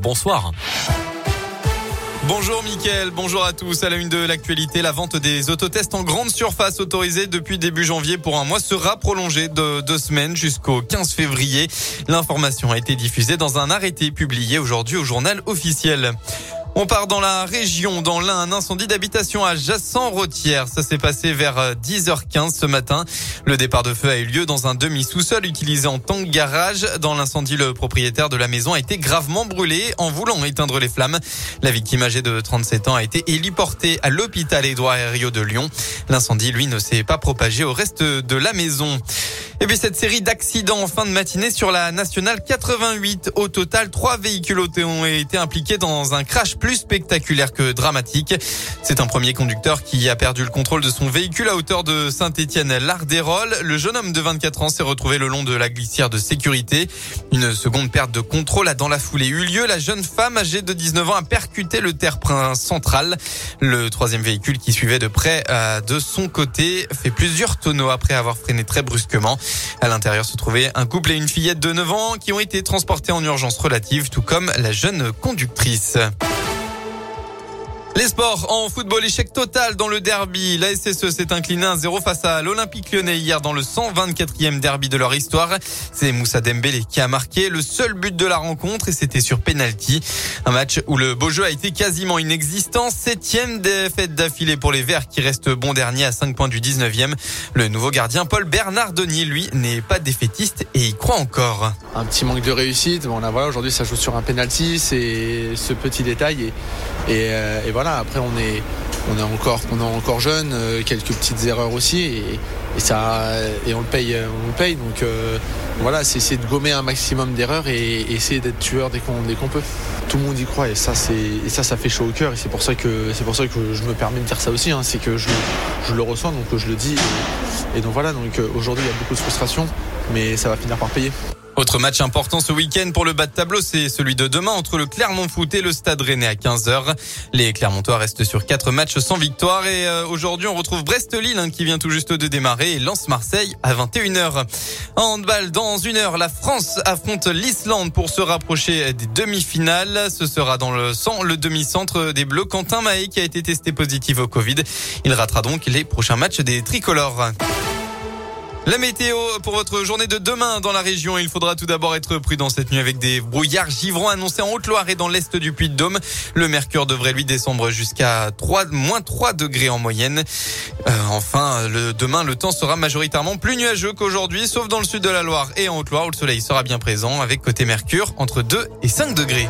Bonsoir. Bonjour Mickaël, bonjour à tous. À la une de l'actualité, la vente des autotests en grande surface autorisée depuis début janvier pour un mois sera prolongée de deux semaines jusqu'au 15 février. L'information a été diffusée dans un arrêté publié aujourd'hui au journal officiel. On part dans la région, dans l'un, un incendie d'habitation à Jassan-Rotière. Ça s'est passé vers 10h15 ce matin. Le départ de feu a eu lieu dans un demi-sous-sol utilisé en tant que garage. Dans l'incendie, le propriétaire de la maison a été gravement brûlé en voulant éteindre les flammes. La victime âgée de 37 ans a été héliportée à l'hôpital Édouard Herriot de Lyon. L'incendie, lui, ne s'est pas propagé au reste de la maison. Et puis cette série d'accidents en fin de matinée sur la nationale 88. Au total, trois véhicules ont été impliqués dans un crash plus spectaculaire que dramatique. C'est un premier conducteur qui a perdu le contrôle de son véhicule à hauteur de Saint-Étienne-Lardérol. Le jeune homme de 24 ans s'est retrouvé le long de la glissière de sécurité. Une seconde perte de contrôle a dans la foulée eu lieu. La jeune femme âgée de 19 ans a percuté le terre-plein central. Le troisième véhicule qui suivait de près euh, de son côté fait plusieurs tonneaux après avoir freiné très brusquement. À l'intérieur se trouvait un couple et une fillette de 9 ans qui ont été transportés en urgence relative, tout comme la jeune conductrice. Les sports en football, échec total dans le derby. La SSE s'est inclinée 1-0 face à l'Olympique lyonnais hier dans le 124e derby de leur histoire. C'est Moussa Dembélé qui a marqué le seul but de la rencontre et c'était sur penalty. Un match où le beau jeu a été quasiment inexistant. Septième défaite d'affilée pour les Verts qui restent bon dernier à 5 points du 19e. Le nouveau gardien Paul Bernardoni, lui, n'est pas défaitiste et y croit encore. Un petit manque de réussite. Bon, là, voilà, aujourd'hui, ça joue sur un penalty. C'est ce petit détail et, et, euh, et voilà après on est, encore, jeune, euh, quelques petites erreurs aussi, et, on le paye, on le. Donc euh, voilà, c'est essayer de gommer un maximum d'erreurs et, essayer d'être tueur dès qu'on, dès qu'on peut. Tout le monde y croit et ça, ça, fait chaud au cœur et c'est pour ça que, je me permets de dire ça aussi. Hein. c'est que je, le ressens, donc je le dis. Et, et donc voilà, donc euh, aujourd'hui il y a beaucoup de frustration, mais ça va finir par payer. Autre match important ce week-end pour le bas de tableau, c'est celui de demain entre le Clermont Foot et le Stade Rennais à 15h. Les Clermontois restent sur quatre matchs sans victoire et euh, aujourd'hui on retrouve Brest-Lille hein, qui vient tout juste de démarrer et lance Marseille à 21h. En handball, dans une heure, la France affronte l'Islande pour se rapprocher des demi-finales. Ce sera dans le sang le demi-centre des Bleus, Quentin Mahé qui a été testé positif au Covid. Il ratera donc les prochains matchs des tricolores. La météo pour votre journée de demain dans la région. Il faudra tout d'abord être prudent cette nuit avec des brouillards givrants annoncés en Haute-Loire et dans l'est du Puy-de-Dôme. Le mercure devrait lui descendre jusqu'à 3, moins 3 degrés en moyenne. Euh, enfin, le, demain, le temps sera majoritairement plus nuageux qu'aujourd'hui, sauf dans le sud de la Loire et en Haute-Loire où le soleil sera bien présent avec côté mercure entre 2 et 5 degrés.